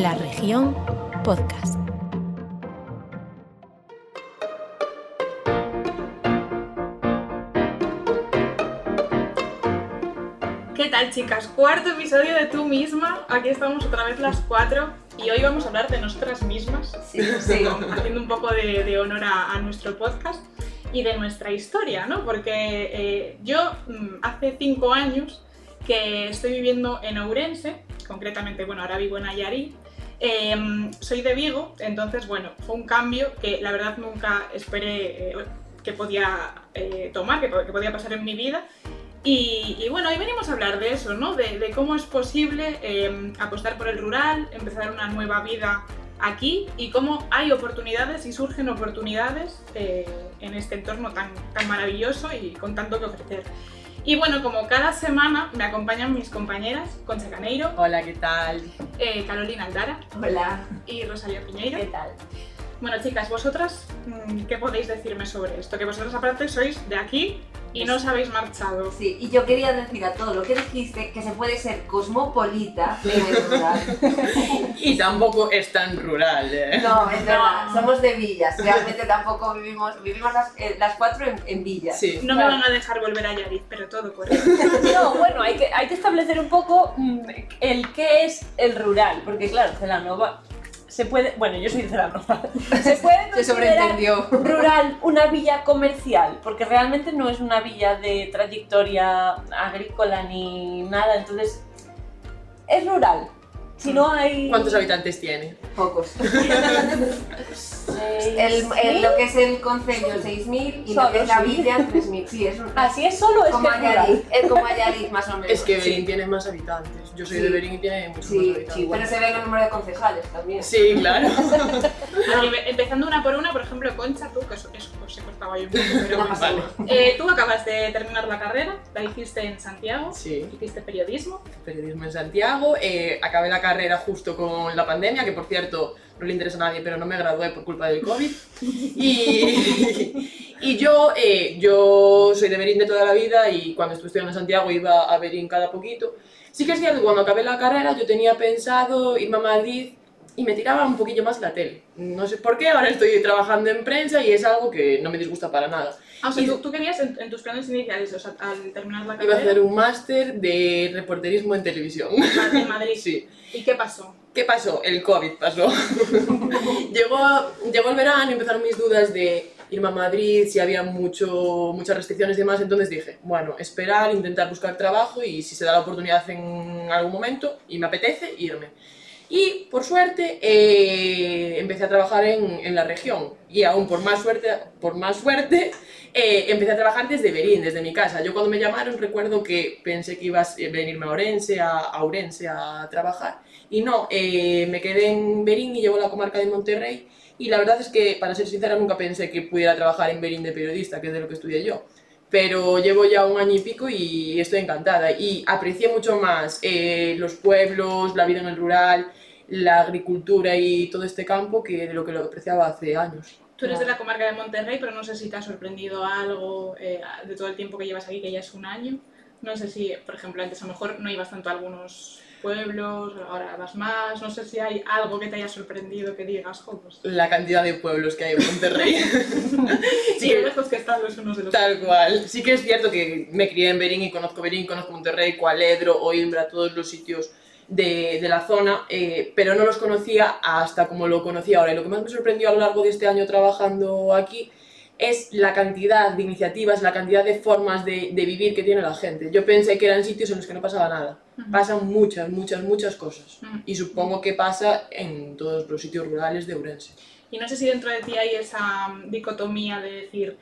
La región podcast. ¿Qué tal chicas? Cuarto episodio de tú misma. Aquí estamos otra vez las cuatro y hoy vamos a hablar de nosotras mismas. Sí, sí. Haciendo un poco de, de honor a, a nuestro podcast y de nuestra historia, ¿no? Porque eh, yo mm, hace cinco años que estoy viviendo en Ourense, concretamente, bueno, ahora vivo en Ayarí. Eh, soy de Vigo, entonces, bueno, fue un cambio que la verdad nunca esperé eh, que podía eh, tomar, que, que podía pasar en mi vida. Y, bueno, hoy venimos a hablar de eso, ¿no? De, cómo es posible eh, apostar por el rural, empezar una nueva vida aquí y cómo hay oportunidades y surgen oportunidades eh, en este entorno tan, tan maravilloso y con tanto que ofrecer. Y bueno, como cada semana me acompañan mis compañeras Concha Caneiro, Hola, ¿qué tal? eh, Carolina Aldara Hola, y Rosalía Piñeiro. ¿qué tal? Bueno, chicas, vosotras, mm, ¿qué podéis decirme sobre esto? Que vosotras aparte sois de aquí y no os habéis marchado. Sí, y yo quería decir a todo lo que dijiste que se puede ser cosmopolita en el rural. Y tampoco es tan rural, ¿eh? No, es verdad, No. somos de villas, realmente tampoco vivimos, vivimos las, eh, las cuatro en, en villas. Sí. No Claro. me van a dejar volver a Yariz, pero todo por eso. No, bueno, hay que, hay que establecer un poco mm, el qué es el rural, porque claro, Celanova se puede, bueno, yo soy de Celanova, se puede Se considerar sobreentendió. rural una villa comercial, porque realmente no es una villa de trayectoria agrícola ni nada, entonces es rural. Si no hay... ¿Cuántos habitantes tiene? Pocos. El, el- lo que es el concello, 6.000 y lo que es la villa, 3.000. Sí, es un, Así es solo, es como que es rural. Ayariz, es como Ayariz más o menos. Es que Sí. Berín tiene más habitantes. Yo soy Sí. de Berín y tiene muchos más habitantes. sí, pero se ve el número de concejales también. Sí, claro. Así, empezando una por una, por ejemplo, Concha, tú, que eso, eso se cortaba yo un poco, pero Vale. Eh, tú acabas de terminar la carrera, la hiciste en Santiago, Sí, hiciste periodismo. periodismo en Santiago. eh, acabé la carrera justo con la pandemia, que por cierto no le interesa a nadie, pero no me gradué por culpa del COVID. Y, y yo, eh, yo soy de Berín de toda la vida y cuando estuve estudiando en Santiago iba a Berín cada poquito. Sí que es cierto que cuando acabé la carrera yo tenía pensado irme a Madrid y me tiraba un poquillo más la tele. No sé por qué, ahora estoy trabajando en prensa y es algo que no me disgusta para nada. Ah, o sea, Y- tú, tú querías en, en tus planes iniciales, o sea, al terminar la Iba a carrera, hacer un máster de reporterismo en televisión. en Madrid. Sí. ¿Y qué pasó? ¿Qué pasó? El COVID pasó. llegó, llegó el verano y empezaron mis dudas de irme a Madrid, si había mucho, muchas restricciones y demás. Entonces dije, bueno, esperar, intentar buscar trabajo y si se da la oportunidad en algún momento y me apetece, irme. Y por suerte eh, empecé a trabajar en, en la región y aún por más suerte, por más suerte eh, empecé a trabajar desde Berín, desde mi casa. Yo cuando me llamaron recuerdo que pensé que ibas a venirme a Orense, a, a Ourense a trabajar y no, eh, me quedé en Berín y llevo la comarca de Monterrey y la verdad es que, para ser sincera, nunca pensé que pudiera trabajar en Berín de periodista, que es de lo que estudié yo. Pero llevo ya un año y pico y estoy encantada y aprecié mucho más eh, los pueblos, la vida en el rural, la agricultura y todo este campo que de lo que lo apreciaba hace años. Tú eres de la comarca de Monterrey, pero no sé si te ha sorprendido algo eh, de todo el tiempo que llevas aquí, que ya es un año. No sé si, por ejemplo, antes a lo mejor no ibas tanto a algunos pueblos, ahora vas más. No sé si hay algo que te haya sorprendido que digas, jo, pues, La cantidad de pueblos que hay en Monterrey. sí, que- lejos que están los unos de los Tal otros. cual. Sí que es cierto que me crié en Berín y conozco Berín, conozco Monterrey, Cualedro, Oimbra, todos los sitios de, de la zona, eh, pero no los conocía hasta como lo conocí ahora. Y lo que más me sorprendió a lo largo de este año trabajando aquí es la cantidad de iniciativas, la cantidad de formas de, de vivir que tiene la gente. Yo pensé que eran sitios en los que no pasaba nada. Pasan muchas, muchas, muchas cosas. Y supongo que pasa en todos los sitios rurales de Ourense. Y no sé si dentro de ti hay esa dicotomía de decir,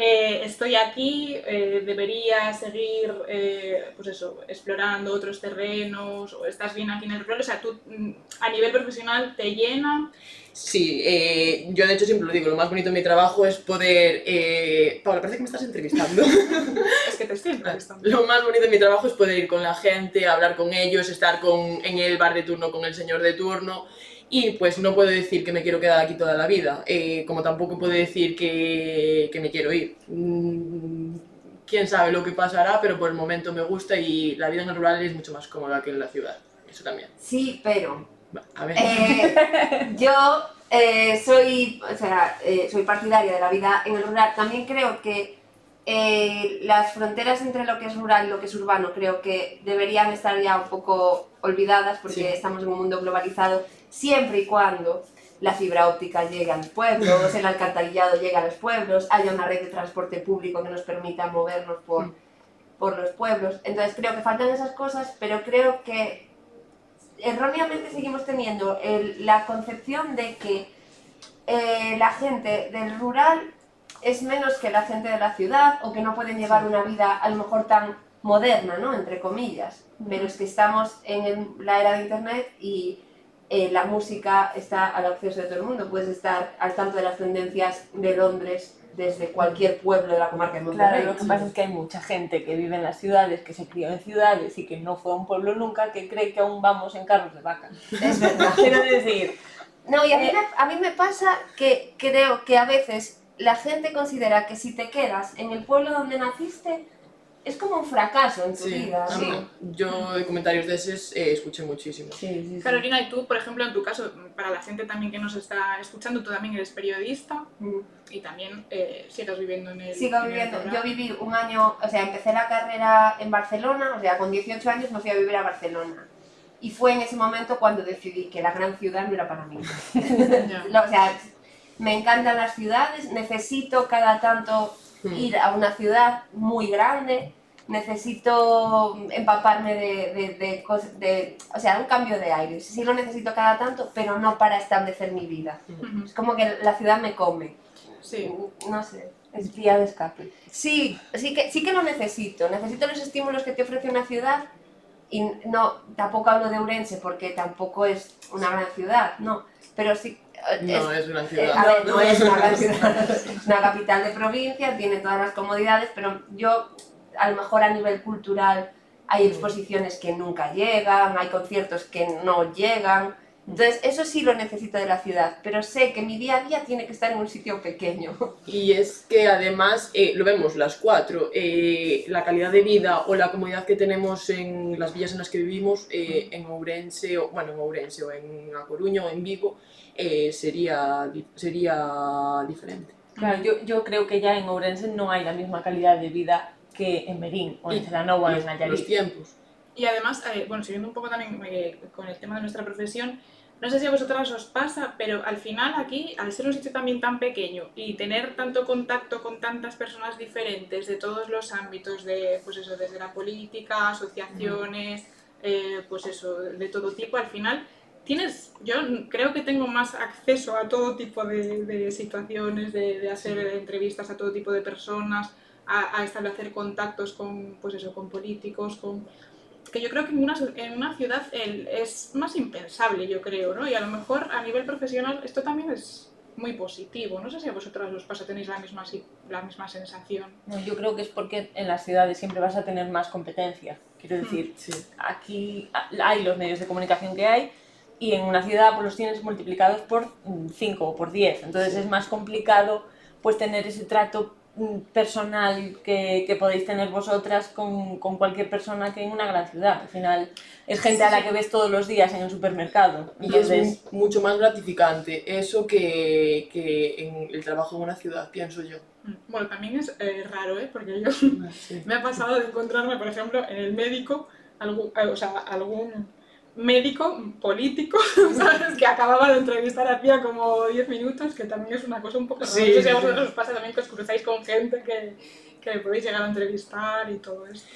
eh, estoy aquí, eh, debería seguir, eh, pues eso, explorando otros terrenos, o estás bien aquí en el rural, o sea, tú mm, a nivel profesional te llena. Sí, eh, yo de hecho siempre lo digo, lo más bonito de mi trabajo es poder... Eh... Paula, parece que me estás entrevistando. Es que te estoy entrevistando. lo más bonito de mi trabajo es poder ir con la gente, hablar con ellos, estar con, en el bar de turno con el señor de turno. Y pues no puedo decir que me quiero quedar aquí toda la vida, eh, como tampoco puedo decir que, que me quiero ir. Mm, Quién sabe lo que pasará, pero por el momento me gusta y la vida en el rural es mucho más cómoda que en la ciudad. Eso también. Sí, pero A ver. Eh, yo eh, soy, o sea, eh, soy partidaria de la vida en el rural. También creo que las fronteras entre lo que es rural y lo que es urbano creo que deberían estar ya un poco olvidadas porque Sí. estamos en un mundo globalizado siempre y cuando la fibra óptica llegue a los pueblos, el alcantarillado llegue a los pueblos, haya una red de transporte público que nos permita movernos por, por los pueblos. Entonces creo que faltan esas cosas, pero creo que erróneamente seguimos teniendo el- la concepción de que eh, la gente del rural es menos que la gente de la ciudad o que no pueden llevar una vida a lo mejor tan moderna, ¿no? Entre comillas. Pero es que estamos en el- la era de Internet y eh, la música está al acceso de todo el mundo. Puedes estar al tanto de las tendencias de Londres desde cualquier pueblo de la comarca de Monterrey. Claro, lo que pasa es que hay mucha gente que vive en las ciudades, que se crió en ciudades y que no fue a un pueblo nunca, que cree que aún vamos en carros de vaca. Es verdad. Quiero decir, No, y a mí, Eh, me, a mí me pasa que creo que a veces la gente considera que si te quedas en el pueblo donde naciste, es como un fracaso en tu Sí, vida. mí- yo de comentarios de esos eh, escuché muchísimo. sí, sí, sí. Carolina, y tú, por ejemplo, en tu caso, para la gente también que nos está escuchando, tú también eres periodista Mm. y también eh, sigues viviendo en el. Sigo en el viviendo, rural. yo viví un año, o sea, empecé la carrera en Barcelona, o sea, con 18 años me fui a vivir a Barcelona. Y fue en ese momento cuando decidí que la gran ciudad no era para mí. O sea, me encantan las ciudades, necesito cada tanto Hmm. ir a una ciudad muy grande, necesito empaparme de, de, de cosas, de, o sea, un cambio de aire. Sí lo necesito cada tanto, pero no para establecer mi vida. Ujú. Es como que la ciudad me come. Sí. No sé. Es vía de escape. Sí, sí que, sí que lo necesito. Necesito los estímulos que te ofrece una ciudad y no, tampoco hablo de Ourense porque tampoco es una gran ciudad, no. Pero sí, eh, No, es- es una eh, ciudad. a ver, no es una gran ciudad, es una capital de provincia, tiene todas las comodidades, pero yo, a lo mejor a nivel cultural, hay exposiciones que nunca llegan, hay conciertos que no llegan. Entonces, eso sí lo necesito de la ciudad, pero sé que mi día a día tiene que estar en un sitio pequeño. Y es que además, eh, lo vemos las cuatro, eh, la calidad de vida o la comodidad que tenemos en las villas en las que vivimos, eh, en Ourense, o, bueno, en Ourense o en A Coruña o en Vigo, eh, sería, sería diferente. Claro, yo, yo creo que ya en Ourense no hay la misma calidad de vida que en Berín o en Celanova o en Nayarit. los tiempos. Y además, eh, bueno, siguiendo un poco también eh, con el tema de nuestra profesión, no sé si a vosotras os pasa, pero al final aquí, al ser un sitio también tan pequeño y tener tanto contacto con tantas personas diferentes de todos los ámbitos, de, pues eso, desde la política, asociaciones, eh, pues eso, de todo tipo, al final tienes, yo creo que tengo más acceso a todo tipo de, de situaciones, de, de hacer entrevistas a todo tipo de personas, a, a establecer contactos con, pues eso, con políticos, con que yo creo que en una, en una ciudad el- es más impensable, yo creo, ¿no? Y a lo mejor a nivel profesional esto también es muy positivo. No sé si a vosotras os pasa, tenéis la misma, la misma sensación. No, yo creo que es porque en las ciudades siempre vas a tener más competencia. Quiero decir, Sí. aquí hay los medios de comunicación que hay y en una ciudad pues los tienes multiplicados por 5 o por 10. Entonces es más complicado pues tener ese trato mm, personal que, que podéis tener vosotras con, con cualquier persona que en una gran ciudad. Al final es gente a la que ves todos los días en el supermercado. Y es mucho más gratificante eso que, que en el trabajo en una ciudad, pienso yo. Mm. Bueno, también es eh, raro, ¿eh? Porque yo Sí. me ha pasado de encontrarme, por ejemplo, en el médico, algún, eh, o sea, algún médico político, ¿sabes? Que acababa de entrevistar hacía como 10 minutos, que también es una cosa un poco rara. Sí, no sé si a vosotros os pasa también que os cruzáis con gente que, que podéis llegar a entrevistar y todo esto.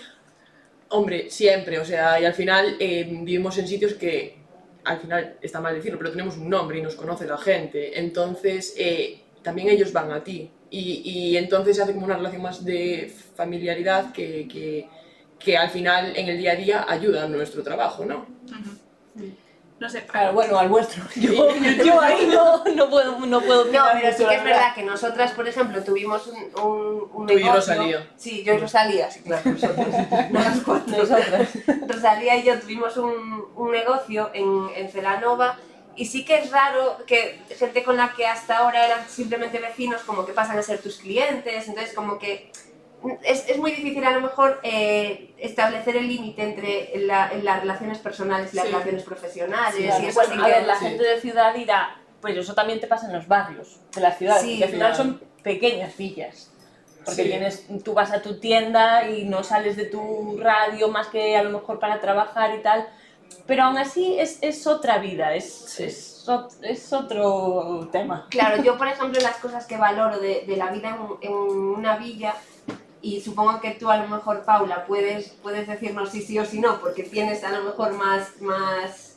Hombre, siempre, o sea, y al final eh, vivimos en sitios que, al final está mal decirlo, pero tenemos un nombre y nos conoce la gente, entonces eh, también ellos van a ti y, y entonces se hace como una relación más de familiaridad que, que, que al final en el día a día ayuda a nuestro trabajo, ¿no? No sé, claro, bueno, al vuestro. Yo, yo ahí no, no puedo, no puedo No, pero sí que es verdad que nosotras, por ejemplo, tuvimos un, un, un Tú y negocio... Rosalía. Sí, yo y Rosalía, sí, claro, nosotros. no las cuatro. Nosotras. Rosalía y yo tuvimos un, un negocio en, en Celanova y sí que es raro que gente con la que hasta ahora eran simplemente vecinos como que pasan a ser tus clientes, entonces como que es, es muy difícil a lo mejor eh, establecer el límite entre la- las relaciones personales y las Sí. relaciones profesionales. Sí, y claro. eso bueno, sí a que- ver, la sí. gente de ciudad dirá, pues eso también te pasa en los barrios de las ciudades, Sí, que al final claro. son pequeñas villas. Porque Sí. tienes, tú vas a tu tienda y no sales de tu radio más que a lo mejor para trabajar y tal. Pero aún así es, es otra vida, es, Sí. es, es otro tema. Claro, yo por ejemplo las cosas que valoro de, de la vida en, en una villa, y supongo que tú a lo mejor, Paula, puedes, puedes decirnos si sí o si no, porque tienes a lo mejor más, más,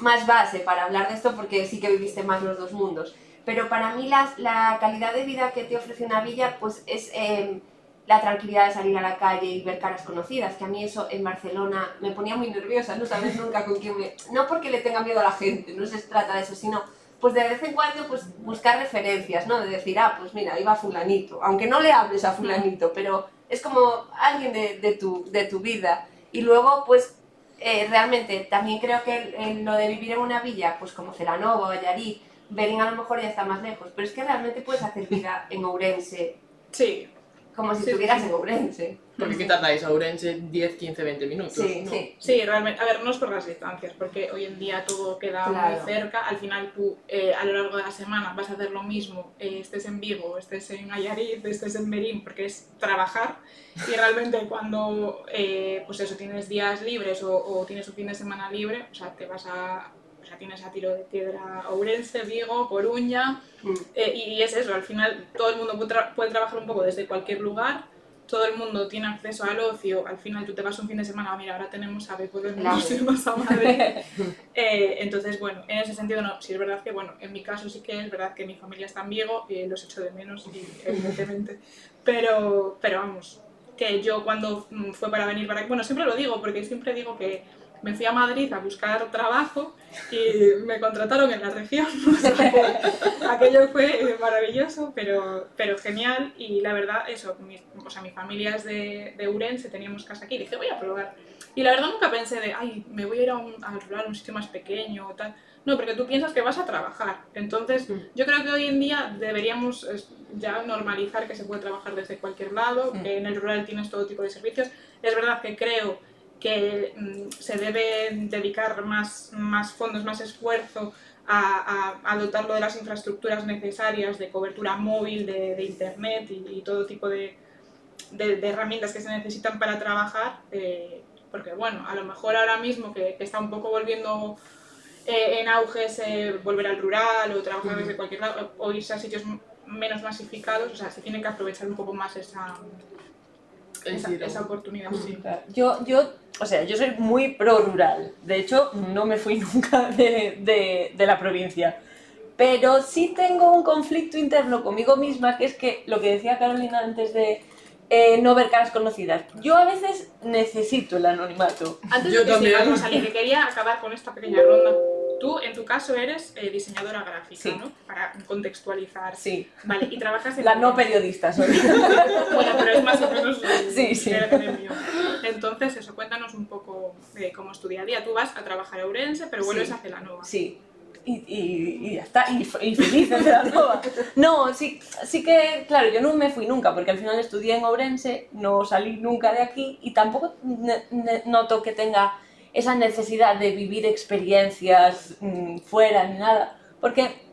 más base para hablar de esto, porque sí que viviste más los dos mundos. Pero para mí las- la calidad de vida que te ofrece una villa, pues es eh, la tranquilidad de salir a la calle y ver caras conocidas, que a mí eso en Barcelona me ponía muy nerviosa, no sabes nunca con quién me... No porque le tenga miedo a la gente, no se trata de eso, sino pues de vez en cuando pues buscar referencias, ¿no? De decir, ah, pues mira, iba fulanito, aunque no le hables a fulanito, pero es como alguien de, de tu, de tu vida. Y luego, pues, eh, realmente también creo que el- lo de vivir en una villa, pues como Celanova, Valladolid, Berín a lo mejor ya está más lejos, pero es que realmente puedes hacer vida en Ourense, Sí, como si Sí, estuvieras sí. en Ourense. Porque ¿qué tardáis a Ourense? 10, 15, 20 minutos. Sí, ¿no? sí. Sí, realmente, a ver, no es por las distancias, porque hoy en día todo queda Claro. muy cerca, al final tú eh, a lo largo de la semana vas a hacer lo mismo, eh, estés en Vigo, estés en Nayarit, estés en Berín, porque es trabajar, y realmente cuando, eh, pues eso, tienes días libres o, o tienes un fin de semana libre, o sea, te vas a, sea, tienes a tiro de piedra Ourense, Vigo, Coruña, Mm. eh, y es eso, al final todo el mundo puede, tra- puede trabajar un poco desde cualquier lugar, todo el mundo tiene acceso al ocio, al final tú te vas un fin de semana, mira, ahora tenemos AVE, podemos Claro. irnos a Madrid. Eh, entonces, bueno, en ese sentido no, sí es verdad que, bueno, en mi caso sí que es verdad que mi familia está en Vigo, y los echo de menos, y, evidentemente, pero, pero vamos, que yo cuando mm, fue para venir para aquí, bueno, siempre lo digo, porque siempre digo que me fui a Madrid a buscar trabajo y me contrataron en la región, o sea que aquello fue eh, maravilloso, pero, pero genial, y la verdad, eso, mi, o sea, mi familia es de, de Ourense, teníamos casa aquí, y dije, voy a probar. Y la verdad nunca pensé de, ay, me voy a ir a un, al rural, a un sitio más pequeño o tal. No, porque tú piensas que vas a trabajar. Entonces, Mm. yo creo que hoy en día deberíamos ya normalizar que se puede trabajar desde cualquier lado, Mm. que en el rural tienes todo tipo de servicios. Es verdad que creo que mm, se debe dedicar más, más fondos, más esfuerzo a, a, a dotarlo de las infraestructuras necesarias de cobertura móvil, de, de internet y, y todo tipo de, de, de herramientas que se necesitan para trabajar, eh, porque bueno, a lo mejor ahora mismo que, que está un poco volviendo eh, en auge ese volver al rural o trabajar desde cualquier lado o irse a sitios menos masificados, o sea, se tiene que aprovechar un poco más esa, esa, esa oportunidad. sí. Yo, yo, o sea, yo soy muy pro rural. De hecho, no me fui nunca de, de, de la provincia. Pero sí tengo un conflicto interno conmigo misma, que es que lo que decía Carolina antes de eh, no ver caras conocidas. Yo a veces necesito el anonimato. Antes Yo de que también. sigamos, que quería acabar con esta pequeña ronda. Tú, en tu caso, eres eh, diseñadora gráfica, Sí. ¿no? Para contextualizar. Sí, Vale, y trabajas en... la no periodista soy. Bueno, pero es más o menos Sí, sí. Entonces, eso, cuéntanos un poco de cómo es tu día a día. Tú vas a trabajar a Ourense, pero vuelves Sí. a Celanova. Sí. Y, y, y ya está, y, y feliz en Celanova. No, sí, sí que, claro, yo no me fui nunca, porque al final estudié en Ourense, no salí nunca de aquí y tampoco noto que tenga esa necesidad de vivir experiencias mm, fuera ni nada, porque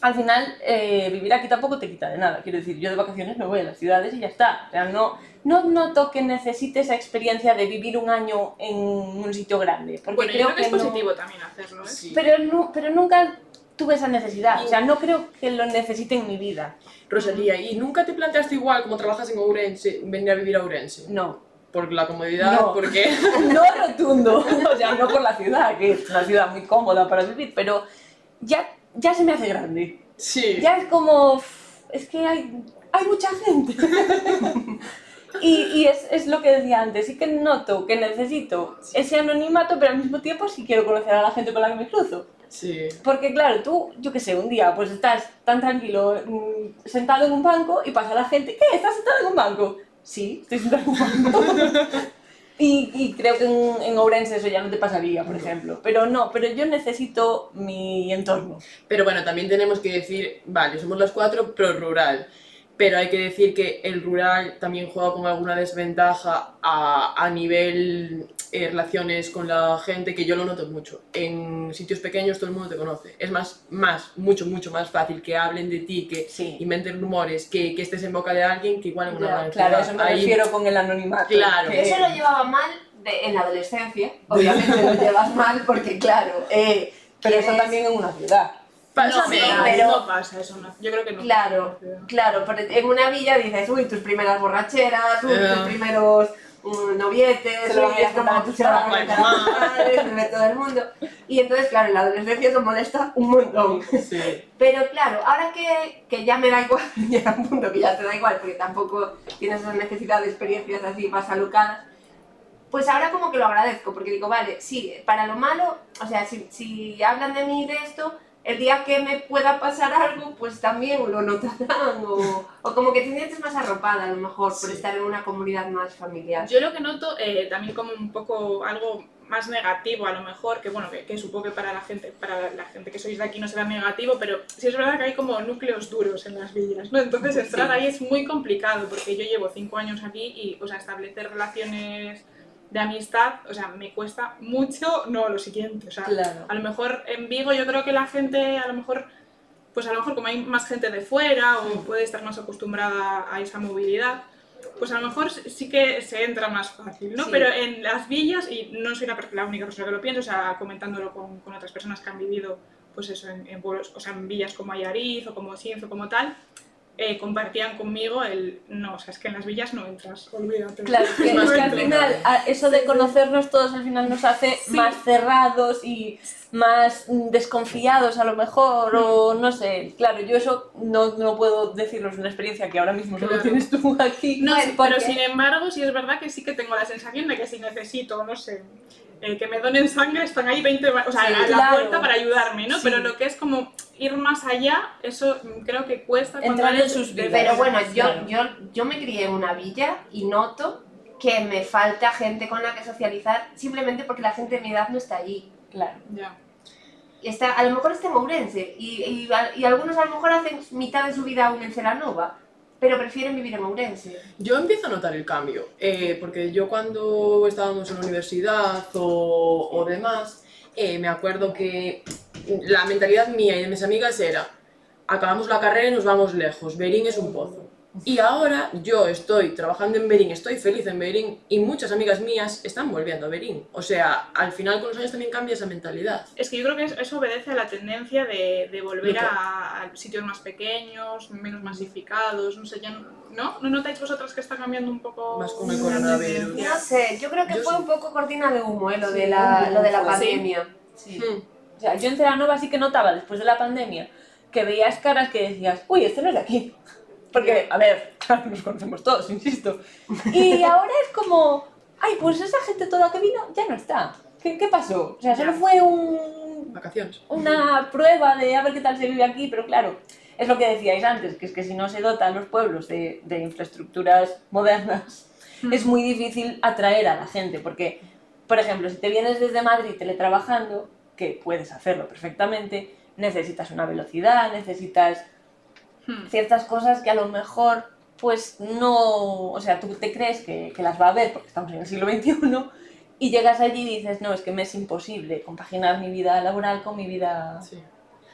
al final eh, vivir aquí tampoco te quita de nada. Quiero decir, yo de vacaciones me voy a las ciudades y ya está. O sea, no, no noto que necesite esa experiencia de vivir un año en un sitio grande. Porque Bueno, yo creo creo que es no- positivo también hacerlo, ¿eh? Sí. pero, nu- pero nunca tuve esa necesidad. O sea, no creo que lo necesite en mi vida. Rosalía, ¿y nunca te planteaste igual, como trabajas en Ourense, venir a vivir a Ourense? No. Por la comodidad, No. porque... No rotundo. O sea, no por la ciudad, que es una ciudad muy cómoda para vivir, pero ya, ya se me hace grande. Sí. Ya es como. "Uf, Es que hay, hay mucha gente. Y, y es, es lo que decía antes, sí que noto que necesito ese anonimato, pero al mismo tiempo sí quiero conocer a la gente con la que me cruzo. Sí. Porque claro, tú, yo qué sé, un día pues estás tan tranquilo mm, sentado en un banco y pasa la gente, ¿qué? ¿Estás sentado en un banco? Sí, estoy banco. y, y creo que en, en Ourense eso ya no te pasaría, por ejemplo. Pero no, pero yo necesito mi entorno. Pero bueno, también tenemos que decir, vale, somos las cuatro pro rural. Pero hay que decir que el rural también juega con alguna desventaja a, a nivel eh, relaciones con la gente, que yo lo noto mucho. En sitios pequeños todo el mundo te conoce. Es más, más mucho, mucho más fácil que hablen de ti, que Sí. inventen rumores, que, que estés en boca de alguien, que igual en una Ya, gran Claro, eso me Ahí- refiero con el anonimato. Claro. Que- eso lo llevaba mal de- en la adolescencia. Obviamente lo llevas mal porque, claro, eh, Pero eso también en una ciudad. Pasa no, de- pero, pero- no pasa eso, no. yo creo que no. Claro, claro, pero en una villa dices, uy, tus primeras borracheras, uy, Ya. tus primeros mm, novietes, uy, es como tus ve todo el mundo. Y entonces, claro, en la adolescencia eso molesta un montón. Sí. Pero claro, ahora que, que ya me da igual, llega un punto que ya te da igual, porque tampoco tienes esa necesidad de experiencias así más alocadas, pues ahora como que lo agradezco, porque digo, vale, sí, para lo malo, o sea, si, si hablan de mí de esto, el día que me pueda pasar algo, pues también lo notarán, o, o como que te sientes más arropada a lo mejor por Sí. estar en una comunidad más familiar. Yo lo que noto eh, también como un poco algo más negativo a lo mejor, que bueno, que, que supongo que para la gente, para la gente que sois de aquí no será negativo, pero sí es verdad que hay como núcleos duros en las villas, ¿no? Entonces entrar Sí. ahí es muy complicado, porque yo llevo cinco años aquí y, o sea, establecer relaciones de amistad, o sea, me cuesta mucho, no, lo siguiente, o sea, Claro. a lo mejor en Vigo yo creo que la gente, a lo mejor, pues a lo mejor como hay más gente de fuera o puede estar más acostumbrada a esa movilidad, pues a lo mejor sí que se entra más fácil, ¿no? Sí. Pero en las villas, y no soy la, la única persona que lo pienso, o sea, comentándolo con, con otras personas que han vivido, pues eso, en, en pueblos, o sea, en villas como Ayariz o como Sinz o como tal, eh, compartían conmigo el, no, o sea, es que en las villas no entras, olvídate. Claro, que, No es que al final eso de conocernos todos al final nos hace Sí. más cerrados y más desconfiados a lo mejor o no sé. Claro, yo eso no, no puedo deciros una experiencia que ahora mismo solo Claro. tienes tú aquí. No, sí, pero sin embargo, sí es verdad que sí que tengo la sensación de que si necesito, no sé, eh, que me donen sangre, están ahí 20, ma- o sea, Sí, a la claro. puerta para ayudarme, ¿no? Sí. Pero lo que es como ir más allá, eso creo que cuesta Entrar en sus vidas. Pero bueno, yo, yo, yo me crié en una villa y noto que me falta gente con la que socializar simplemente porque la gente de mi edad no está allí. Claro. Ya. Está, a lo mejor está en Ourense y, y, y algunos a lo mejor hacen mitad de su vida aún en Celanova, pero prefieren vivir en Ourense. Yo empiezo a notar el cambio, eh, porque yo cuando estábamos en la universidad o, o demás, eh, me acuerdo que la mentalidad mía y de mis amigas era, acabamos la carrera y nos vamos lejos, Berín es un pozo. Y ahora yo estoy trabajando en Berín, estoy feliz en Berín y muchas amigas mías están volviendo a Berín. O sea, al final con los años también cambia esa mentalidad. Es que yo creo que eso- obedece a la tendencia de, de volver a, a sitios más pequeños, menos masificados, no sé, ya no, ¿no? ¿No notáis vosotras que está cambiando un poco Más con el coronavirus. No sé, yo creo que Yo fue sí. un poco cortina de humo, eh, lo, Sí, de, la, lo de la poco, sí. pandemia. Sí. O sea, yo en Celanova sí que notaba después de la pandemia que veías caras que decías, uy, este no es de aquí. Porque, a ver, claro, nos conocemos todos, insisto. Y ahora es como, ay, pues esa gente toda que vino ya no está. ¿Qué, qué pasó? O sea, solo fue un, Vacaciones. una prueba de a ver qué tal se vive aquí, pero claro, es lo que decíais antes, que es que si no se dotan los pueblos de, de infraestructuras modernas, es muy difícil atraer a la gente, porque, por ejemplo, si te vienes desde Madrid teletrabajando, que puedes hacerlo perfectamente, necesitas una velocidad, necesitas Hmm. ciertas cosas que a lo mejor pues no, o sea, tú te crees que, que las va a ver porque estamos en el siglo XXI y llegas allí y dices, no, es que me es imposible compaginar mi vida laboral con mi vida... Sí.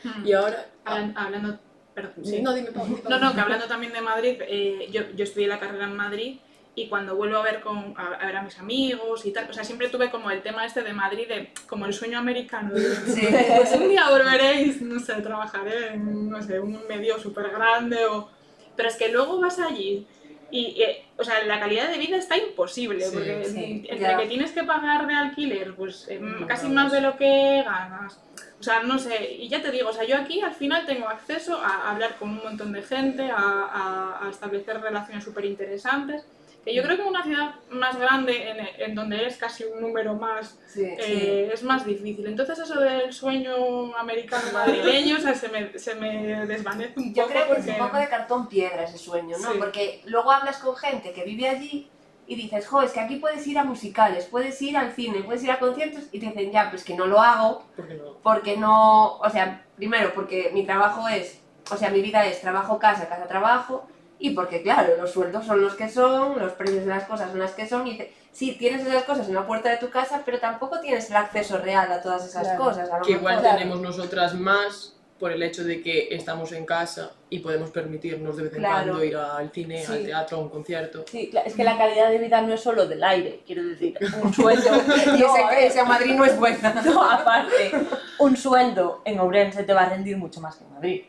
Hmm. Y ahora... Hablan- Hablando, perdón, sí. No, dime. No, no, que hablando también de Madrid, eh, yo, yo estudié la carrera en Madrid y cuando vuelvo a ver, con, a, a ver a mis amigos y tal, o sea, siempre tuve como el tema este de Madrid, de, como el sueño americano. de, Sí. Pues un día volveréis, no sé, trabajaré en, no sé, un medio súper grande o... Pero es que luego vas allí y, eh, o sea, la calidad de vida está imposible, Sí, porque sí, entre ya. que tienes que pagar de alquiler, pues eh, No, casi más de lo que ganas. O sea, no sé, y ya te digo, o sea, yo aquí al final tengo acceso a hablar con un montón de gente, a, a- a establecer relaciones súper interesantes, que yo creo que en una ciudad más grande, en, en donde eres casi un número más, Sí, eh, es más difícil. Entonces eso del sueño americano madrileño, o sea, se me, se me desvanece un Yo poco creo que es un poco de cartón piedra ese sueño, ¿no? Sí. Porque luego hablas con gente que vive allí y dices, jo, es que aquí puedes ir a musicales, puedes ir al cine, puedes ir a conciertos y te dicen, ya, pues que no lo hago ¿Por qué no? porque no, o sea, primero porque mi trabajo es, o sea, mi vida es trabajo, casa, casa, trabajo y porque, claro, los sueldos son los que son, los precios de las cosas son las que son, y dice, sí, tienes esas cosas en la puerta de tu casa, pero tampoco tienes el acceso real a todas esas Claro. cosas. A lo Que igual mejor- tenemos nosotras más por el hecho de que estamos en casa y podemos permitirnos de vez en Claro. cuando ir al cine, Sí. al teatro, a un concierto. Sí, es que la calidad de vida no es solo del aire, quiero decir, un sueldo. Y no, ese, ver, ese a Madrid no es buena. no, aparte, un sueldo en Ourense te va a rendir mucho más que en Madrid.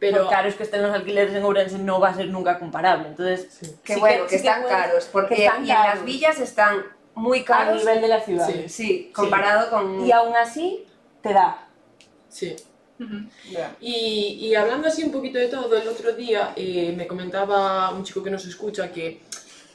Pero Por caros que estén los alquileres en Ourense no va a ser nunca comparable. Entonces, Sí. Que sí bueno, que, sí están puedes- caros, porque que están y en las caros. villas están muy a caros. nivel de la ciudad. Sí. Sí, comparado con... Y aún así, te da. sí. Ujú. Y, y hablando así un poquito de todo, el otro día eh, me comentaba un chico que nos escucha que,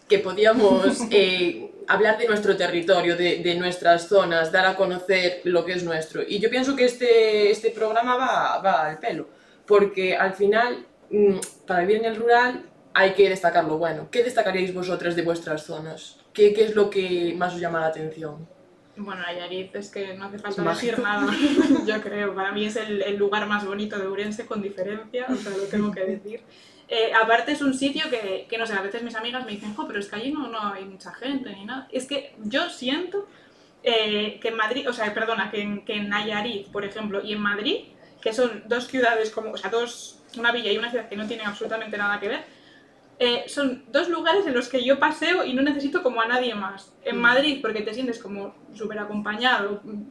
que podíamos eh, hablar de nuestro territorio, de, de nuestras zonas, dar a conocer lo que es nuestro. Y yo pienso que este, este programa va, va al pelo, porque al final, mm, para vivir en el rural hay que destacar lo bueno. ¿Qué destacaríais vosotras de vuestras zonas? ¿Qué, qué es lo que más os llama la atención? Bueno, Nayarit es que no hace falta decir nada, yo creo. Para mí es el, el lugar más bonito de Ourense, con diferencia, o sea, lo tengo que decir. Eh, aparte es un sitio que, que, no sé, a veces mis amigas me dicen, jo, pero es que allí no, no hay mucha gente ni nada. Es que yo siento eh, que en Madrid, o sea, perdona, que en, que en Nayarit, por ejemplo, y en Madrid, que son dos ciudades como, o sea, dos, una villa y una ciudad que no tienen absolutamente nada que ver, eh, son dos lugares en los que yo paseo y no necesito como a nadie más. En Mm. Madrid, porque te sientes como súper acompañado, mm,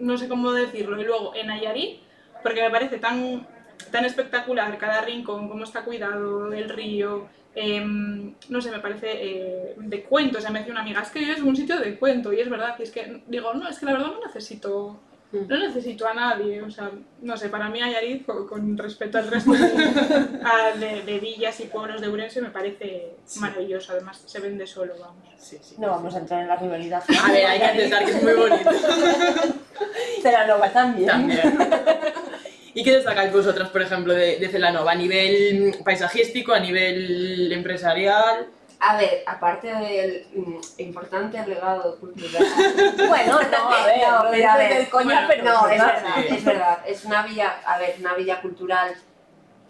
no sé cómo decirlo, y luego en Nayarit, porque me parece tan, tan espectacular cada rincón, cómo está cuidado, el río, em, no sé, me parece eh, de cuento. O sea, me decía una amiga, es que es un sitio de cuento, y es verdad, y es que digo, no, es que la verdad no necesito. Mm. No necesito a nadie, o sea, no sé, para mí Nayarit, con, con respecto al resto de, a- de- de villas y pueblos de Ourense, me parece Sí. maravilloso, además se vende solo, vamos. Sí, sí. No vamos a entrar en la rivalidad. A ver, hay que aceptar que es muy bonito. Celanova también. También. ¿Y qué destacáis vosotras, por ejemplo, de, de Celanova? ¿A nivel mm, paisajístico, a nivel empresarial? A ver, aparte del mm, importante legado cultural. Bueno, no, a ver, No, lo pero a ver, coña, bueno, pero No, es ¿verdad? Sí. es verdad. Es una villa, a ver, una villa cultural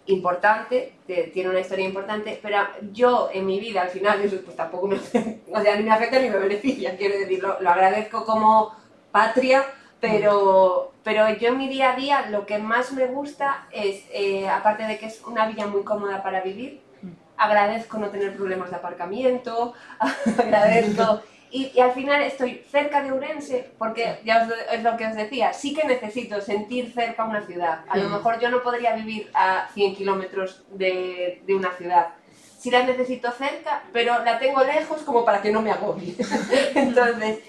importante, te- tiene una historia importante, pero yo en mi vida al final eso pues tampoco me o sea, ni me afecta ni me beneficia, quiero decirlo, lo agradezco como patria, pero, pero yo en mi día a día lo que más me gusta es, eh, aparte de que es una villa muy cómoda para vivir, agradezco no tener problemas de aparcamiento, agradezco... Y, y al final estoy cerca de Ourense, porque ya os, es lo que os decía, sí que necesito sentir cerca una ciudad. A lo mejor yo no podría vivir a 100 kilómetros de, de una ciudad. Sí la necesito cerca, pero la tengo lejos como para que no me agobie. Entonces,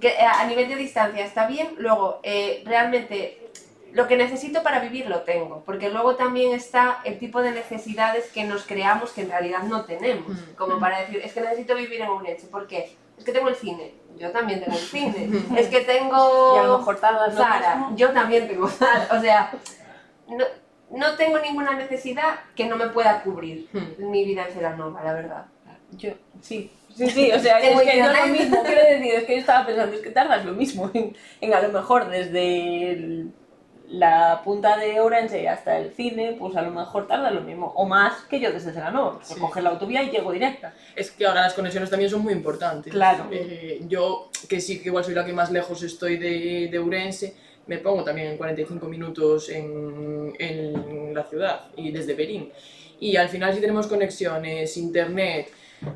que, eh, a nivel de distancia está bien. Luego, eh, realmente lo que necesito para vivir lo tengo, porque luego también está el tipo de necesidades que nos creamos que en realidad no tenemos, Mm. como para decir, es que necesito vivir en Ourense, ¿por qué? Es que tengo el cine, yo también tengo el cine, es que tengo Y a lo mejor tardas lo mismo. yo también tengo Zara, o sea, no, no tengo ninguna necesidad que no me pueda cubrir Hmm. mi vida en Celanova, la verdad. Yo, sí. Sí, sí, o sea, es que yo lo internet. mismo, quiero decir, es que yo estaba pensando, es que tardas lo mismo en, en a lo mejor desde el- la punta de Orense hasta el cine, pues a lo mejor tarda lo mismo, o más que yo desde porque Sí. coger la autovía y llego directa. Es que ahora las conexiones también son muy importantes. Claro. Eh, yo, que sí que igual soy la que más lejos estoy de, de Urense, me pongo también en 45 minutos en, en la ciudad y desde Berín. Y al final si tenemos conexiones, internet,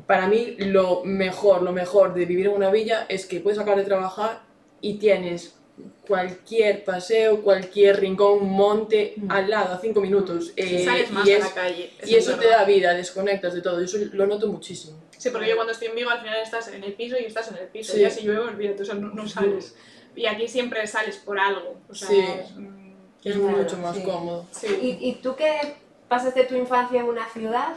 para mí lo mejor, lo mejor de vivir en una villa es que puedes acabar de trabajar y tienes cualquier paseo, cualquier rincón, monte al lado, a 5 minutos. Eh, Sales más y a es- la calle. y eso es te verdad. da vida, desconectas de todo, eso lo noto muchísimo. Sí, porque yo cuando estoy en Vigo al final estás en el piso y estás en el piso. Sí. Ya si llueve, olvídate, o sea, no, no sales. Y aquí siempre sales por algo. O sea, Sí. es, mm, Es mucho más sí. cómodo. sí. ¿Y, ¿Y tú qué pasaste tu infancia en una ciudad?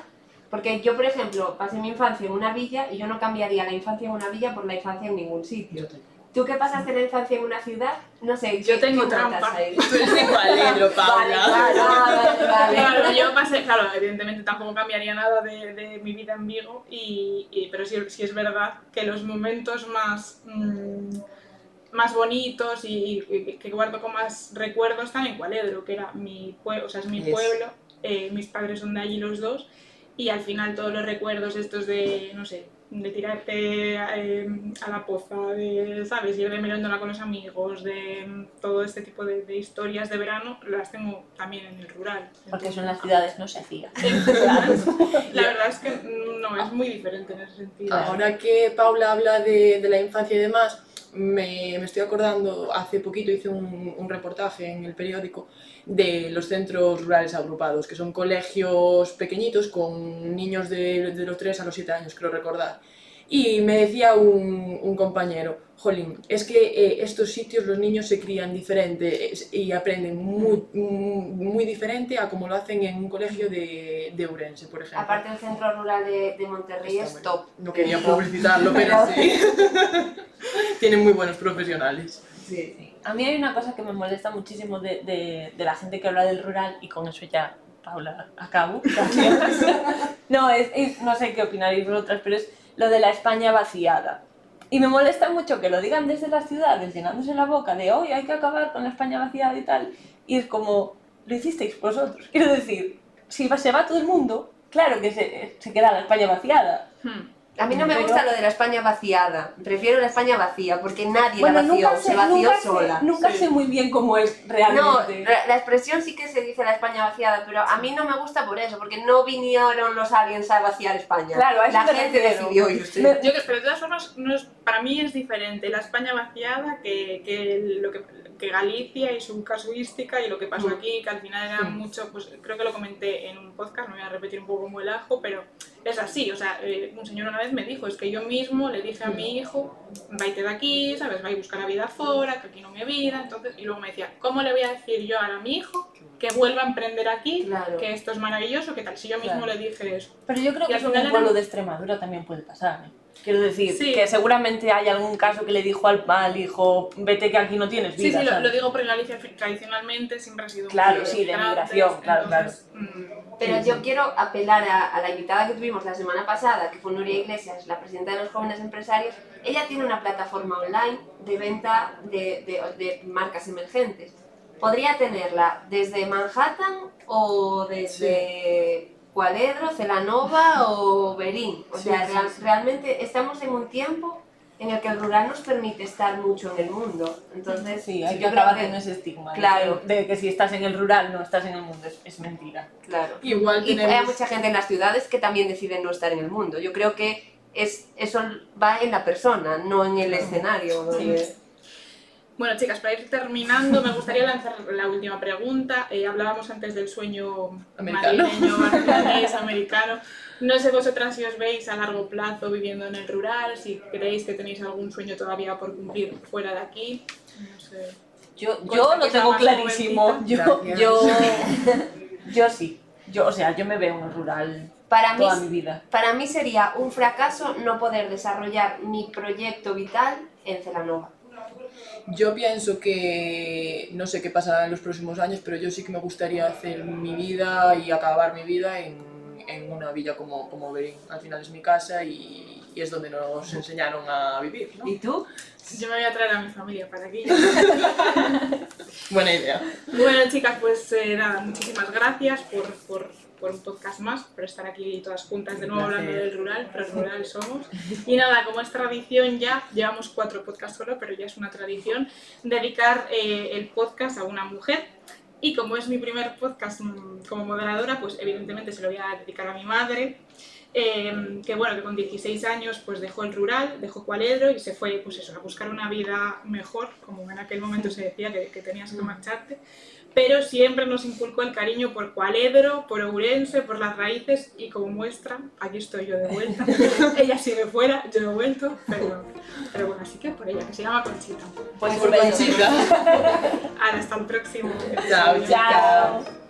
Porque yo, por ejemplo, pasé mi infancia en una villa y yo no cambiaría la infancia en una villa por la infancia en ningún sitio. ¿Tú qué pasaste la infancia en una ciudad? No sé, Yo ¿qué- tengo trampa. ahí? Tú eres de Cualedro, Paula. Vale, vale, vale. Claro, yo pasé, claro, evidentemente tampoco cambiaría nada de, de mi vida en Vigo, y, y- pero sí, sí es verdad que los momentos más, mm, más bonitos y, y que guardo con más recuerdos están en Cualedro, que era mi pueblo, o sea, es mi Yes. pueblo, eh, mis padres son de allí los dos, y al final todos los recuerdos estos de, no sé, de tirarte eh, a la poza, de, ¿sabes? Ir de con los amigos, de todo este tipo de, de historias de verano, las tengo también en el rural. Porque eso en las ciudades no se hacía. La verdad es que no, es muy diferente en ese sentido. Ahora que Paula habla de, de la infancia y demás, me, me estoy acordando, hace poquito hice un, un reportaje en el periódico de los centros rurales agrupados, que son colegios pequeñitos con niños de, de los 3 a los 7 años, creo recordar. Y me decía un, un compañero, Jolín, es que eh, estos sitios los niños se crían diferente es- y aprenden muy, muy diferente a como lo hacen en un colegio de, de Ourense, por ejemplo. Aparte el centro rural de, de Monterrey Está es bueno. top. No quería publicitarlo, pero sí. Tienen muy buenos profesionales. Sí. A mí hay una cosa que me molesta muchísimo de, de, de la gente que habla del rural y con eso ya, Paula, acabo. Gracias. no, es, es- no sé qué opinaréis vosotras, pero es lo de la España vaciada. Y me molesta mucho que lo digan desde las ciudades, llenándose la boca de hoy hay que acabar con la España vaciada y tal. Y es como, lo hicisteis vosotros. Quiero decir, si se va todo el mundo, claro que se, se queda la España vaciada. Hmm. A mí no me Pero- gusta lo de la España vaciada. Prefiero la España vacía porque nadie Bueno, la vació, nunca, sé, se vació nunca, sé, sola. nunca Sí. sé muy bien cómo es No, realmente. la, la expresión sí que se dice la España vaciada, pero a mí no me gusta por eso, porque no vinieron los aliens a vaciar España. Claro, a eso la gente refiero. decidió irse. Me- Yo, que- pero de todas formas, no es, para mí es diferente la España vaciada que, que lo que, que Galicia y su casuística y lo que pasó Mm. aquí, que al final era mucho, pues creo que lo comenté en un podcast, no voy a repetir un poco como el ajo, pero es así, o sea, eh, un señor una vez me dijo, es que yo mismo le dije a mi hijo, vaite de aquí, ¿sabes? Va a buscar la vida fuera, que aquí no me vida, entonces, y luego me decía, ¿cómo le voy a decir yo ahora a mi hijo que vuelva a emprender aquí, Claro. que esto es maravilloso, que tal, si yo mismo Claro. le dije eso. Pero yo creo Y que eso en un pueblo era- de Extremadura también puede pasar. ¿eh? Quiero decir, Sí. que seguramente hay algún caso que le dijo al, al hijo, vete que aquí no tienes Sí, vida. sí, lo, ¿sabes? lo digo porque Galicia fi- tradicionalmente siempre ha sido Claro, muy sí, de migración, claro, entonces, mm, Pero yo quiero apelar a, a la invitada que tuvimos la semana pasada, que fue Nuria Iglesias, la presidenta de los jóvenes empresarios. Ella tiene una plataforma online de venta de, de- de marcas emergentes. Podría tenerla desde Manhattan o desde Cualedro, Celanova o Berín. O Sí, sea, sí, real- sí. realmente estamos en un tiempo en el que el rural nos permite estar mucho en el mundo. Entonces, Sí, hay que acabar con ese estigma. Claro. que- De, que si estás en el rural no estás en el mundo, es, es mentira. Claro. Igual Y hay mucha gente en las ciudades que también deciden no estar en el mundo. Yo creo que es, eso va en la persona, no en el escenario. donde- Bueno, chicas, para ir terminando, me gustaría lanzar la última pregunta. Eh, hablábamos antes del sueño Americano. madrileño, barcelonés, americano. No sé vosotras si os veis a largo plazo viviendo en el rural, si creéis que tenéis algún sueño todavía por cumplir fuera de aquí. No sé. Yo, yo lo tengo clarísimo. Yo, yo, yo sí. Yo, o sea, yo me veo en el rural Para mí, toda mi vida. para mí sería un fracaso no poder desarrollar mi proyecto vital en Celanova. Yo pienso que no sé qué pasará en los próximos años, pero yo sí que me gustaría hacer mi vida y acabar mi vida en, en una villa como, como Berín. Al final es mi casa y, y es donde nos enseñaron a vivir, ¿no? ¿Y tú? Yo me voy a traer a mi familia para aquí. Buena idea. Bueno, chicas, pues eh, nada, muchísimas gracias por, por, por un podcast más, por estar aquí todas juntas de nuevo hablando del rural, pero rural somos. Y nada, como es tradición ya, llevamos cuatro podcasts solo, pero ya es una tradición, dedicar eh, el podcast a una mujer. Y como es mi primer podcast mm, como moderadora, pues evidentemente se lo voy a dedicar a mi madre, eh, que bueno, que con 16 años pues dejó el rural, dejó Cualedro y se fue pues eso, a buscar una vida mejor, como en aquel momento se decía que, que tenías que marcharte, pero siempre nos inculcó el cariño por Cualedro, por Ourense, por las raíces y como muestra, aquí estoy yo de vuelta, ella sigue fuera, yo he vuelto, pero, pero bueno, así que por ella, que se llama Conchita. Pues Por Conchita. Ahora, hasta el próximo. Chao. Chao.